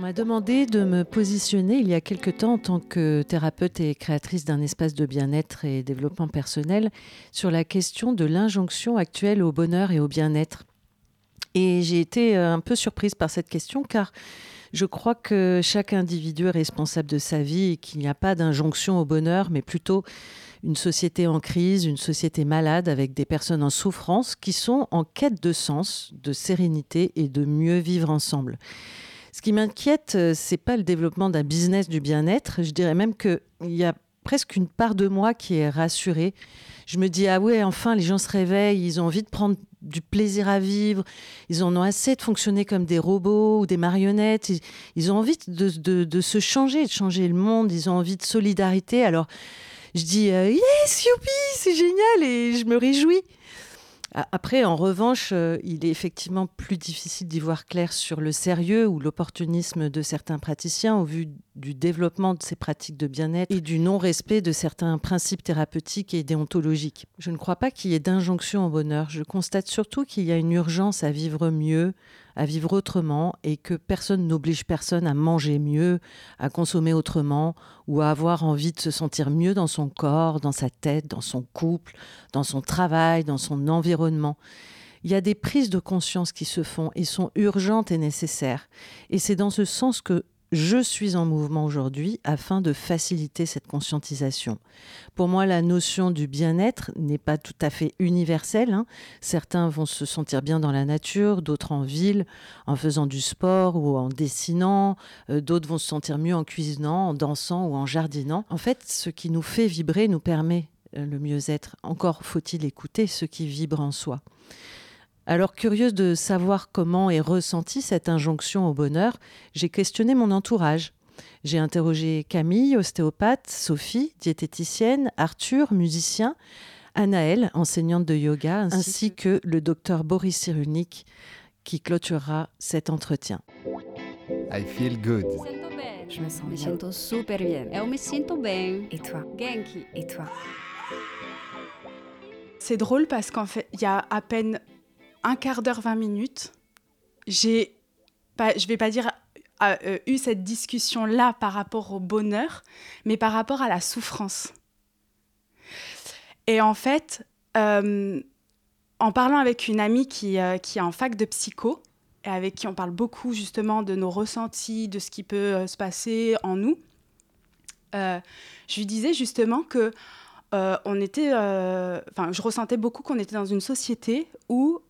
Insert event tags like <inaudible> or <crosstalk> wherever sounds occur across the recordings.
On m'a demandé de me positionner il y a quelque temps en tant que thérapeute et créatrice d'un espace de bien-être et développement personnel sur la question de l'injonction actuelle au bonheur et au bien-être. Et j'ai été euh, un peu surprise par cette question car je crois que chaque individu est responsable de sa vie et qu'il n'y a pas d'injonction au bonheur, mais plutôt une société en crise, une société malade avec des personnes en souffrance qui sont en quête de sens, de sérénité et de mieux vivre ensemble. Ce qui m'inquiète, euh, c'est pas le développement d'un business du bien-être. Je dirais même qu'il y a presque une part de moi qui est rassurée. Je me dis, ah ouais, enfin, les gens se réveillent, ils ont envie de prendre du plaisir à vivre, ils en ont assez de fonctionner comme des robots ou des marionnettes, ils, ont envie de se changer, de changer le monde, ils ont envie de solidarité. Alors, je dis, euh, yes, youpi, c'est génial, et je me réjouis. Après, en revanche, euh, il est effectivement plus difficile d'y voir clair sur le sérieux ou l'opportunisme de certains praticiens au vu du développement de ces pratiques de bien-être et du non-respect de certains principes thérapeutiques et déontologiques. Je ne crois pas qu'il y ait d'injonction au bonheur. Je constate surtout qu'il y a une urgence à vivre mieux, à vivre autrement et que personne n'oblige personne à manger mieux, à consommer autrement ou à avoir envie de se sentir mieux dans son corps, dans sa tête, dans son couple, dans son travail, dans son environnement. Il y a des prises de conscience qui se font et sont urgentes et nécessaires. Et c'est dans ce sens que je suis en mouvement aujourd'hui afin de faciliter cette conscientisation. Pour moi, la notion du bien-être n'est pas tout à fait universelle. hein. Certains vont se sentir bien dans la nature, d'autres en ville, en faisant du sport ou en dessinant, euh, d'autres vont se sentir mieux en cuisinant, en dansant ou en jardinant. En fait, ce qui nous fait vibrer nous permet euh, le mieux-être. Encore faut-il écouter ce qui vibre en soi. Alors, curieuse de savoir comment est ressentie cette injonction au bonheur, j'ai questionné mon entourage. J'ai interrogé Camille, ostéopathe, Sophie, diététicienne, Arthur, musicien, Anaëlle, enseignante de yoga, ainsi que le docteur Boris Cyrulnik, qui clôturera cet entretien. I feel good. Me sinto bem. Je me sens Me bien. sinto super bien. Eu me sinto bem. Et toi? Genki. Et toi? C'est drôle parce qu'en fait, il y a à peine un quart d'heure, 20 minutes, j'ai, pas, je vais pas dire euh, euh, eu cette discussion-là par rapport au bonheur, mais par rapport à la souffrance. Et en fait, euh, en parlant avec une amie qui, euh, qui est en fac de psycho, et avec qui on parle beaucoup justement de nos ressentis, de ce qui peut se passer en nous, je lui disais justement que on était, enfin, je ressentais beaucoup qu'on était dans une société où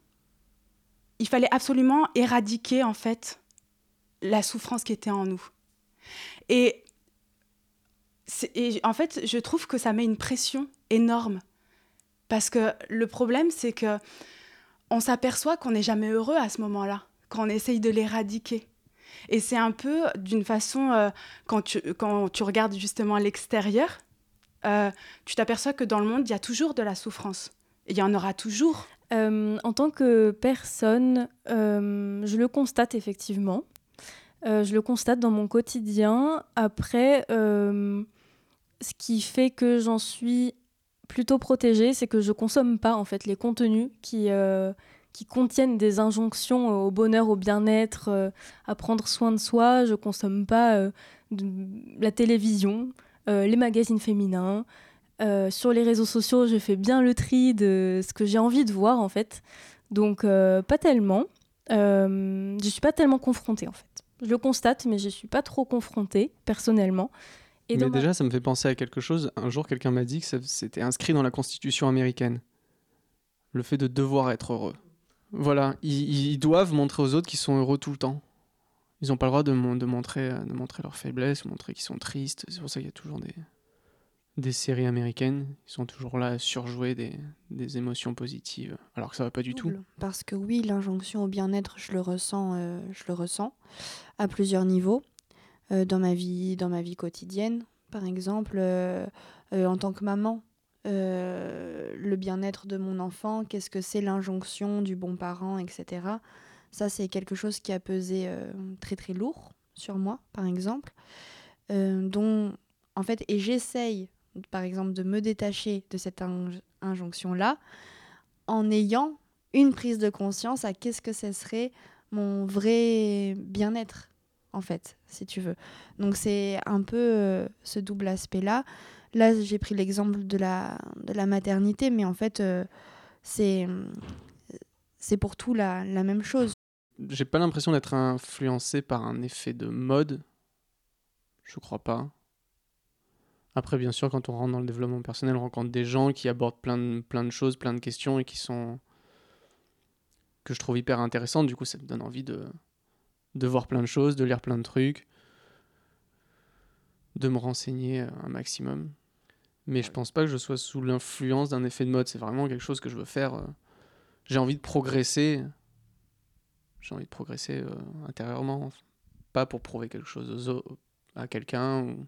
il fallait absolument éradiquer en fait la souffrance qui était en nous. Et, en fait, je trouve que ça met une pression énorme parce que le problème, c'est que on s'aperçoit qu'on n'est jamais heureux à ce moment-là, quand on essaye de l'éradiquer. Et c'est un peu d'une façon, euh, quand, tu, regardes justement l'extérieur, euh, tu t'aperçois que dans le monde, il y a toujours de la souffrance. Il y en aura toujours. Euh, en tant que personne, euh, je le constate effectivement. Euh, je le constate dans mon quotidien. Après, ce qui fait que j'en suis plutôt protégée, c'est que je consomme pas en fait les contenus qui, contiennent des injonctions au bonheur, au bien-être, à prendre soin de soi. Je consomme pas la télévision, les magazines féminins. Euh, sur les réseaux sociaux, je fais bien le tri de ce que j'ai envie de voir en fait. Donc euh, pas tellement. Euh, je suis pas tellement confrontée en fait. Je le constate, mais je suis pas trop confrontée personnellement. Et Mais ma- déjà, ça me fait penser à quelque chose. Un jour, quelqu'un m'a dit que c'était inscrit dans la Constitution américaine. Le fait de devoir être heureux. Voilà, ils, ils doivent montrer aux autres qu'ils sont heureux tout le temps. Ils n'ont pas le droit de, mon- de montrer, de montrer leur faiblesse, ou montrer qu'ils sont tristes. C'est pour ça qu'il y a toujours des, des séries américaines. Ils sont toujours là à surjouer des, émotions positives, alors que ça va pas du tout. Parce que oui, l'injonction au bien-être, je le ressens, euh, je le ressens à plusieurs niveaux. euh, dans, ma vie, dans ma vie quotidienne. Par exemple, euh, en tant que maman, le bien-être de mon enfant, qu'est-ce que c'est l'injonction du bon parent, etc. Ça, c'est quelque chose qui a pesé très très lourd sur moi, par exemple, dont en fait, et j'essaye, par exemple, de me détacher de cette injonction-là, en ayant une prise de conscience à qu'est-ce que ce serait mon vrai bien-être en fait, si tu veux. Donc c'est un peu euh, ce double aspect-là. Là, j'ai pris l'exemple de la, de la maternité, mais en fait, euh, c'est c'est pour tout la, la même chose. J'ai pas l'impression d'être influencé par un effet de mode. Je crois pas. Après, bien sûr, quand on rentre dans le développement personnel, on rencontre des gens qui abordent plein de, plein de choses, plein de questions et qui sont. que je trouve hyper intéressantes. Du coup, ça me donne envie de, de voir plein de choses, de lire plein de trucs, de me renseigner un maximum. Mais je pense pas que je sois sous l'influence d'un effet de mode. C'est vraiment quelque chose que je veux faire. Euh, j'ai envie de progresser. J'ai envie de progresser euh, intérieurement. Pas pour prouver quelque chose à quelqu'un ou,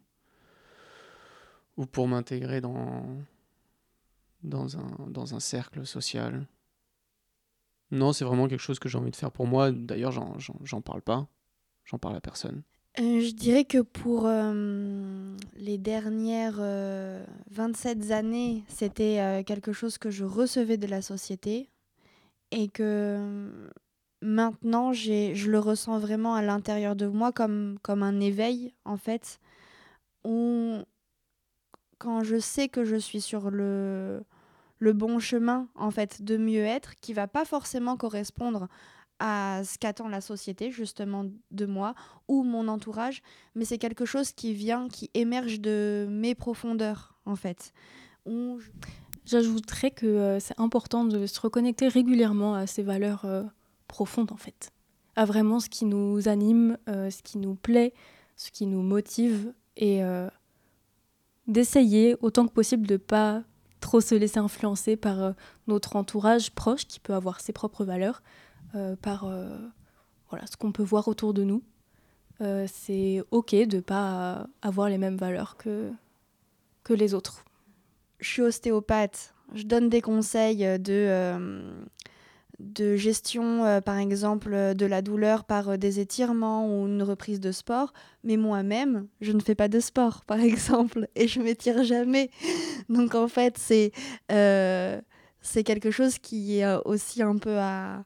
ou pour m'intégrer dans, dans, un, dans un cercle social? Non, c'est vraiment quelque chose que j'ai envie de faire pour moi. D'ailleurs, j'en parle pas. J'en parle à personne. Euh, je dirais que pour euh, les dernières 27 euh, années, c'était quelque chose que je recevais de la société et que maintenant, je le ressens vraiment à l'intérieur de moi comme, comme un éveil, en fait, quand je sais que je suis sur le, bon chemin en fait de mieux être qui va pas forcément correspondre à ce qu'attend la société justement de moi ou mon entourage mais c'est quelque chose qui vient qui émerge de mes profondeurs en fait. J'ajouterais que euh, c'est important de se reconnecter régulièrement à ces valeurs euh, profondes en fait. À vraiment ce qui nous anime euh, ce qui nous plaît ce qui nous motive et d'essayer autant que possible de pas trop se laisser influencer par euh, notre entourage proche qui peut avoir ses propres valeurs, euh, par euh, voilà, ce qu'on peut voir autour de nous. c'est ok de pas avoir les mêmes valeurs que, que les autres. Je suis ostéopathe, je donne des conseils de de gestion, euh, par exemple, euh, de la douleur par euh, des étirements ou une reprise de sport. Mais moi-même, je ne fais pas de sport, <laughs> par exemple, et je m'étire jamais. Donc en fait, c'est quelque chose qui est aussi un peu à,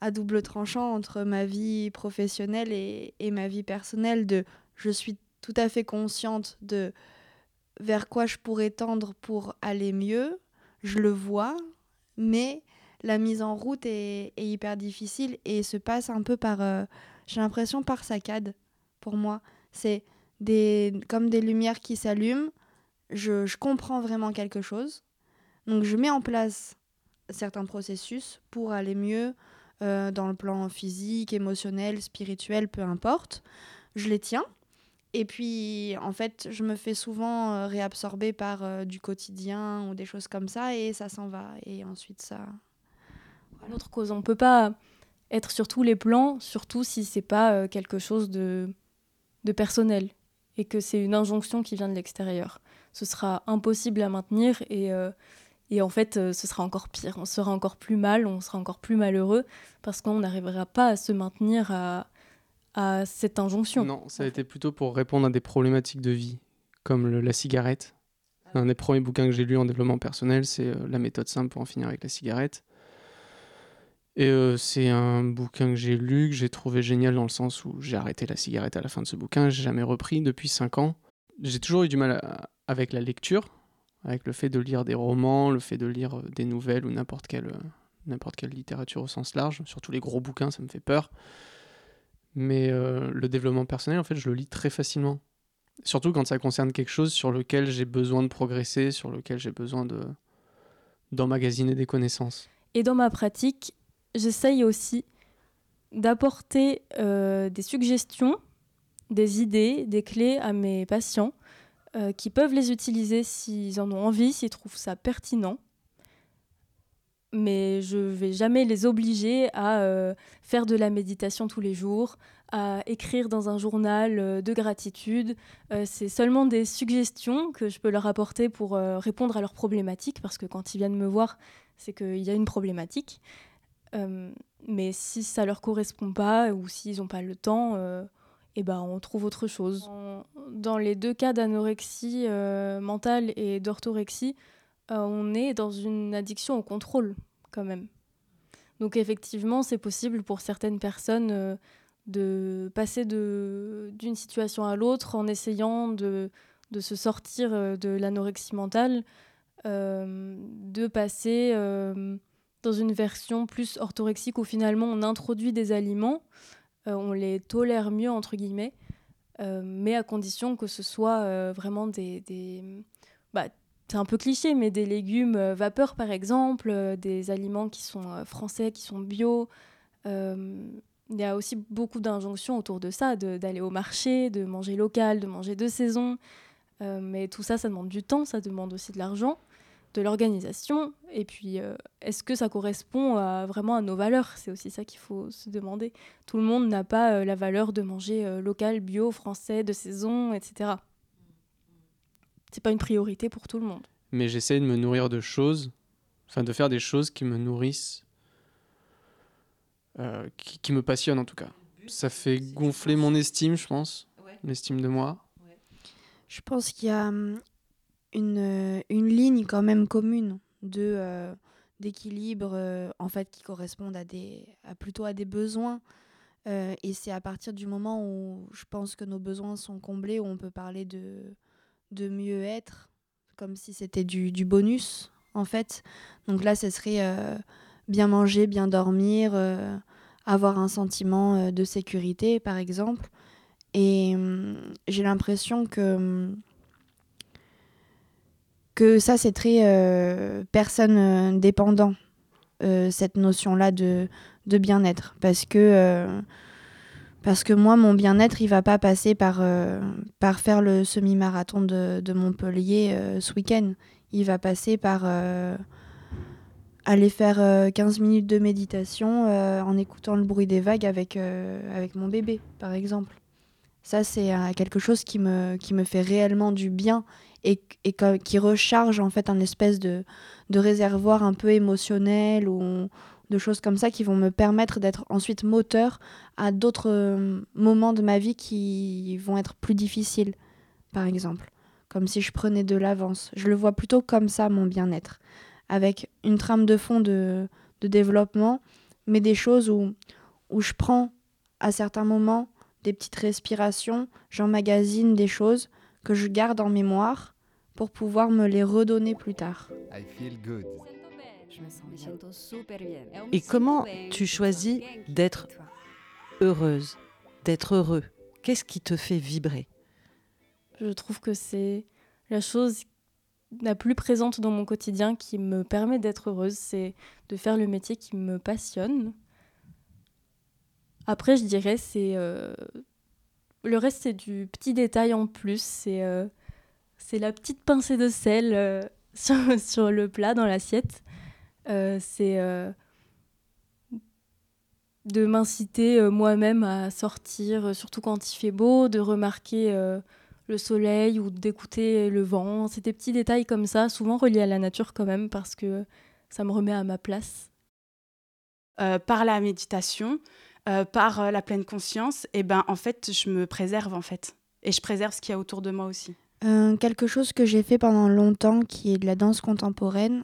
à double tranchant entre ma vie professionnelle et, et ma vie personnelle. De, je suis tout à fait consciente de vers quoi je pourrais tendre pour aller mieux. Je le vois, mais la mise en route est, hyper difficile et se passe un peu par, euh, j'ai l'impression, par saccade pour moi. C'est des, comme des lumières qui s'allument. Je, comprends vraiment quelque chose. Donc je mets en place certains processus pour aller mieux euh, dans le plan physique, émotionnel, spirituel, peu importe. Je les tiens. Et puis, en fait, je me fais souvent euh, réabsorber par du quotidien ou des choses comme ça, et ça s'en va. Et ensuite, ça, autre cause. On ne peut pas être sur tous les plans, surtout si c'est pas euh, quelque chose de, de personnel et que c'est une injonction qui vient de l'extérieur. Ce sera impossible à maintenir et, euh, et en fait, euh, ce sera encore pire. On sera encore plus mal, on sera encore plus malheureux parce qu'on n'arrivera pas à se maintenir à, à cette injonction. Non, ça a été plutôt pour répondre à des problématiques de vie, comme la cigarette. Un des premiers bouquins que j'ai lu en développement personnel, c'est La méthode simple pour en finir avec la cigarette. Et euh, c'est un bouquin que j'ai lu, que j'ai trouvé génial dans le sens où j'ai arrêté la cigarette à la fin de ce bouquin, j'ai jamais repris depuis 5 ans. J'ai toujours eu du mal avec la lecture, avec le fait de lire des romans, le fait de lire euh, des nouvelles ou n'importe quelle, euh, n'importe quelle littérature au sens large, surtout les gros bouquins, ça me fait peur. Mais le développement personnel, en fait, je le lis très facilement. Surtout quand ça concerne quelque chose sur lequel j'ai besoin de progresser, sur lequel j'ai besoin de d'emmagasiner des connaissances. Et dans ma pratique, j'essaye aussi d'apporter euh, des suggestions, des idées, des clés à mes patients euh, qui peuvent les utiliser s'ils en ont envie, s'ils trouvent ça pertinent. mais je vais jamais les obliger à euh, faire de la méditation tous les jours, à écrire dans un journal de gratitude. C'est seulement des suggestions que je peux leur apporter pour répondre à leurs problématiques, parce que quand ils viennent me voir, c'est qu'il y a une problématique. Mais si ça leur correspond pas ou s'ils n'ont pas le temps, eh ben, on trouve autre chose. Dans les deux cas d'anorexie mentale et d'orthorexie, euh, on est dans une addiction au contrôle quand même. Donc effectivement, c'est possible pour certaines personnes euh, de passer d'une situation à l'autre en essayant de, se sortir euh, de l'anorexie mentale, de passer dans une version plus orthorexique où finalement on introduit des aliments, on les tolère mieux entre guillemets, mais à condition que ce soit vraiment des, bah, c'est un peu cliché, mais des légumes euh, vapeur par exemple, euh, des aliments qui sont euh, français, qui sont bio. Il y a aussi beaucoup d'injonctions autour de ça, d'aller au marché, de manger local, de manger de saison. mais tout ça, ça demande du temps, ça demande aussi de l'argent, de l'organisation. Et puis, est-ce que ça correspond à, vraiment à nos valeurs? C'est aussi ça qu'il faut se demander. Tout le monde n'a pas la valeur de manger local, bio, français, de saison, etc c'est pas une priorité pour tout le monde. Mais j'essaie de me nourrir de choses, enfin de faire des choses qui me nourrissent, euh, qui, me passionnent en tout cas. Ça fait gonfler mon estime, je pense, l'estime de moi. Je pense qu'il y a hum, une, euh, une, ligne quand même commune de euh, d'équilibre en fait qui correspondent à des à plutôt à des besoins et c'est à partir du moment où je pense que nos besoins sont comblés où on peut parler de de mieux être, comme si c'était du, bonus, en fait. Donc là, ce serait euh, bien manger, bien dormir, euh, avoir un sentiment euh, de sécurité, par exemple. Et hum, j'ai l'impression que, hum, que ça, c'est très personne dépendant, cette notion-là de, de bien-être. Parce que parce que moi, mon bien-être, il va pas passer par, euh, par faire le semi-marathon de, de, Montpellier euh, ce week-end. Il va passer par euh, aller faire 15 minutes de méditation en écoutant le bruit des vagues avec, avec mon bébé, par exemple. Ça, c'est quelque chose qui me, qui me fait réellement du bien et, qui recharge en fait un espèce de, réservoir un peu émotionnel où de choses comme ça qui vont me permettre d'être ensuite moteur à d'autres euh, moments de ma vie qui vont être plus difficiles, par exemple. Comme si je prenais de l'avance. Je le vois plutôt comme ça, mon bien-être. Avec une trame de fond de, développement, mais des choses où, où je prends à certains moments des petites respirations, j'emmagasine des choses que je garde en mémoire pour pouvoir me les redonner plus tard. I feel good. Et comment tu choisis d'être heureuse, d'être heureux? Qu'est-ce qui te fait vibrer? Je trouve que c'est la chose la plus présente dans mon quotidien qui me permet d'être heureuse, c'est de faire le métier qui me passionne. Après, je dirais, c'est. Euh, le reste, c'est du petit détail en plus. C'est euh, la petite pincée de sel euh, <laughs> sur, le plat, dans l'assiette. Euh, c'est de m'inciter moi-même à sortir, surtout quand il fait beau, de remarquer le soleil ou d'écouter le vent. C'est des petits détails comme ça, souvent reliés à la nature quand même, parce que ça me remet à ma place. par la méditation, par la pleine conscience, et eh ben en fait, je me préserve en fait, et je préserve ce qu'il y a autour de moi aussi. quelque chose que j'ai fait pendant longtemps, qui est de la danse contemporaine,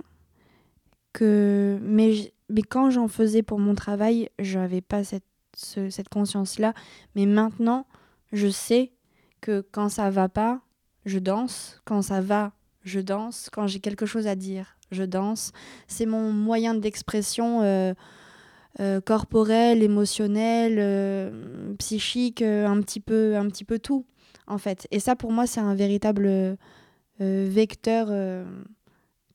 mais, mais quand j'en faisais pour mon travail, je n'avais pas cette, cette conscience-là. Mais maintenant, je sais que quand ça va pas, je danse. Quand ça va, je danse. Quand j'ai quelque chose à dire, je danse. C'est mon moyen d'expression euh, euh, corporel, émotionnel, euh, psychique, un, petit peu, un petit peu tout, en fait. Et ça, pour moi, c'est un véritable vecteur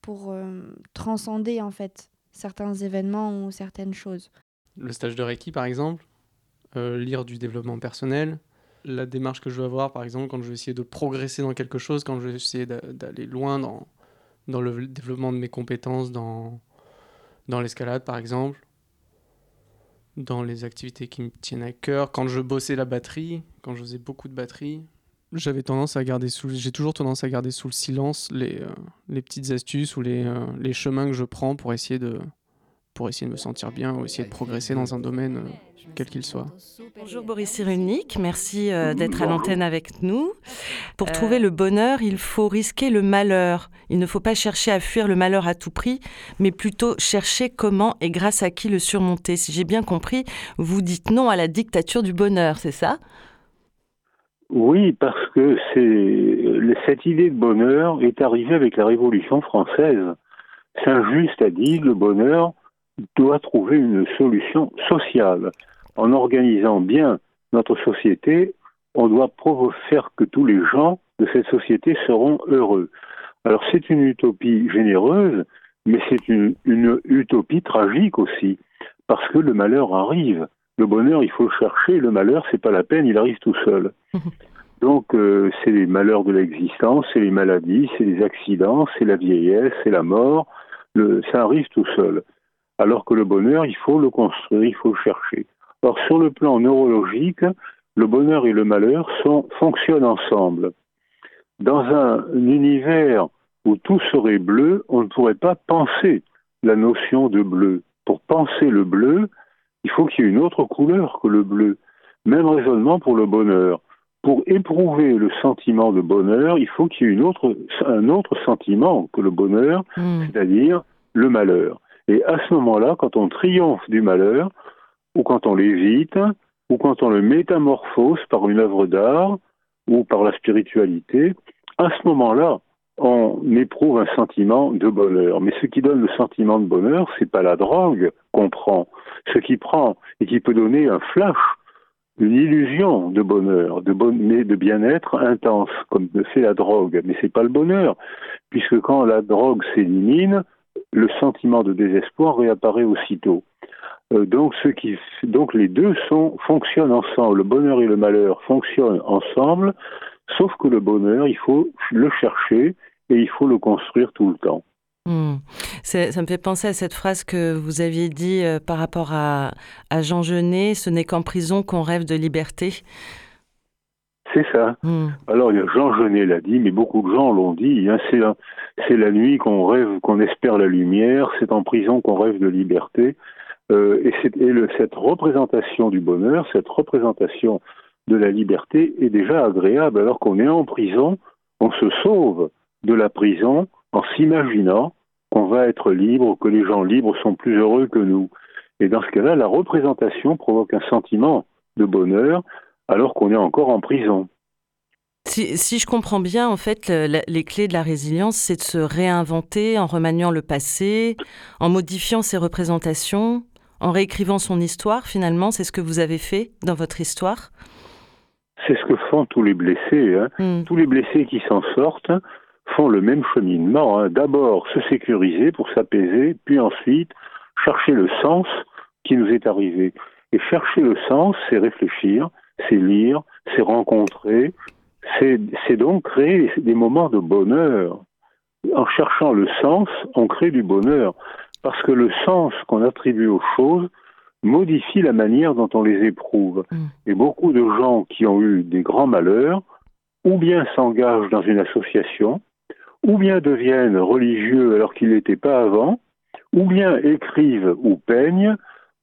pour euh, transcender en fait certains événements ou certaines choses. Le stage de Reiki par exemple, euh, lire du développement personnel, la démarche que je veux avoir par exemple quand je veux essayer de progresser dans quelque chose, quand je veux essayer d'aller loin dans, dans le développement de mes compétences, dans, Dans l'escalade, par exemple. Dans les activités qui me tiennent à cœur. Quand je bossais la batterie, quand je faisais beaucoup de batterie, j'avais tendance à garder sous, j'ai toujours tendance à garder sous le silence les, euh, petites astuces ou euh, les chemins que je prends pour essayer de, pour essayer de me sentir bien ou essayer de progresser dans un domaine euh, quel qu'il soit. Bonjour Boris Cyrulnik, merci euh, d'être à l'antenne avec nous. Pour trouver le bonheur, il faut risquer le malheur. Il ne faut pas chercher à fuir le malheur à tout prix, mais plutôt chercher comment et grâce à qui le surmonter. Si j'ai bien compris, vous dites non à la dictature du bonheur, c'est ça? Oui, parce que cette idée de bonheur est arrivée avec la Révolution française. Saint-Just a dit le bonheur doit trouver une solution sociale. En organisant bien notre société, on doit faire que tous les gens de cette société seront heureux. Alors c'est une utopie généreuse, mais c'est une, une, utopie tragique aussi, parce que le malheur arrive. Le bonheur, il faut le chercher. Le malheur, c'est pas la peine, il arrive tout seul. <laughs> Donc euh, c'est les malheurs de l'existence, c'est les maladies, c'est les accidents, c'est la vieillesse, c'est la mort. Le, ça arrive tout seul. Alors que le bonheur, il faut le construire, il faut le chercher. Or, sur le plan neurologique, le bonheur et le malheur sont, fonctionnent ensemble. Dans un univers où tout serait bleu, on ne pourrait pas penser la notion de bleu. Pour penser le bleu, il faut qu'il y ait une autre couleur que le bleu. Même raisonnement pour le bonheur. Pour éprouver le sentiment de bonheur, il faut qu'il y ait une autre, un autre sentiment que le bonheur, Hmm. c'est-à-dire le malheur. Et à ce moment-là, quand on triomphe du malheur, ou quand on l'évite, ou quand on le métamorphose par une œuvre d'art, ou par la spiritualité, à ce moment-là, on éprouve un sentiment de bonheur. Mais ce qui donne le sentiment de bonheur, c'est pas la drogue qu'on prend. Ce qui prend et qui peut donner un flash, une illusion de bonheur, de, de bien-être intense, comme le fait la drogue. Mais c'est pas le bonheur, puisque quand la drogue s'élimine, le sentiment de désespoir réapparaît aussitôt. Euh, donc, les deux sont, fonctionnent ensemble. Le bonheur et le malheur fonctionnent ensemble, sauf que le bonheur, il faut le chercher et il faut le construire tout le temps. Hmm. Ça me fait penser à cette phrase que vous aviez dit euh, par rapport à Jean Genet, ce n'est qu'en prison qu'on rêve de liberté. C'est ça. Hmm. Alors Jean Genet l'a dit, mais beaucoup de gens l'ont dit. Hein, c'est la, c'est la nuit qu'on rêve, qu'on espère la lumière. C'est en prison qu'on rêve de liberté. Euh, et, c'est, et le, cette représentation du bonheur, cette représentation de la liberté est déjà agréable. Alors qu'on est en prison, on se sauve de la prison en s'imaginant qu'on va être libre, que les gens libres sont plus heureux que nous. Et dans ce cas-là, la représentation provoque un sentiment de bonheur alors qu'on est encore en prison. Si, si, je comprends bien, en fait, le, les clés de la résilience, c'est de se réinventer en remaniant le passé, en modifiant ses représentations, en réécrivant son histoire, finalement. C'est ce que vous avez fait dans votre histoire C'est ce que font tous les blessés. Hein. Mm. Tous les blessés qui s'en sortent font le même cheminement. Hein. D'abord se sécuriser pour s'apaiser, puis ensuite chercher le sens qui nous est arrivé. Et chercher le sens, c'est réfléchir, c'est lire, c'est rencontrer, c'est donc créer des moments de bonheur. En cherchant le sens, on crée du bonheur. Parce que le sens qu'on attribue aux choses modifie la manière dont on les éprouve. Mm. Et beaucoup de gens qui ont eu des grands malheurs, ou bien s'engagent dans une association, ou bien deviennent religieux alors qu'ils n'étaient pas avant, ou bien écrivent ou peignent,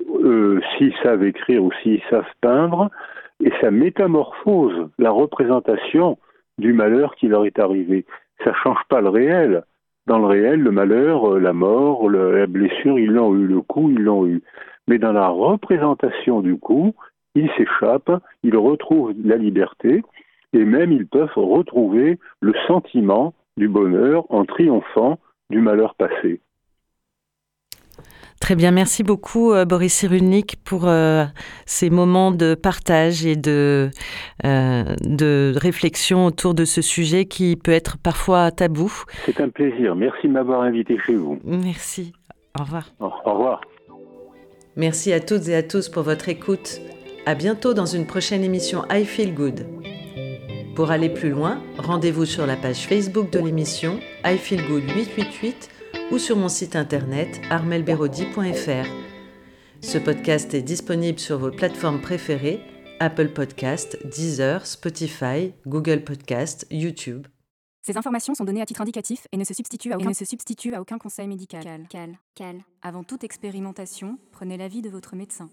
euh, s'ils savent écrire ou s'ils savent peindre, et ça métamorphose la représentation du malheur qui leur est arrivé. Ça change pas le réel. Dans le réel, le malheur, la mort, la blessure, ils l'ont eu, le coup, ils l'ont eu. Mais dans la représentation du coup, ils s'échappent, ils retrouvent la liberté, et même ils peuvent retrouver le sentiment du bonheur en triomphant du malheur passé. Très bien, merci beaucoup euh, Boris Cyrulnik pour euh, ces moments de partage et de, euh, de réflexion autour de ce sujet qui peut être parfois tabou. C'est un plaisir, merci de m'avoir invité chez vous. Merci, au revoir. Au, au revoir. Merci à toutes et à tous pour votre écoute. À bientôt dans une prochaine émission I Feel Good. Pour aller plus loin, rendez-vous sur la page Facebook de l'émission I Feel Good 888 ou sur mon site internet armelberodi.fr. Ce podcast est disponible sur vos plateformes préférées Apple Podcast, Deezer, Spotify, Google Podcast, YouTube. Ces informations sont données à titre indicatif et ne se substituent à aucun, ne se substituent à aucun conseil médical. Cal, cal, cal. Avant toute expérimentation, prenez l'avis de votre médecin.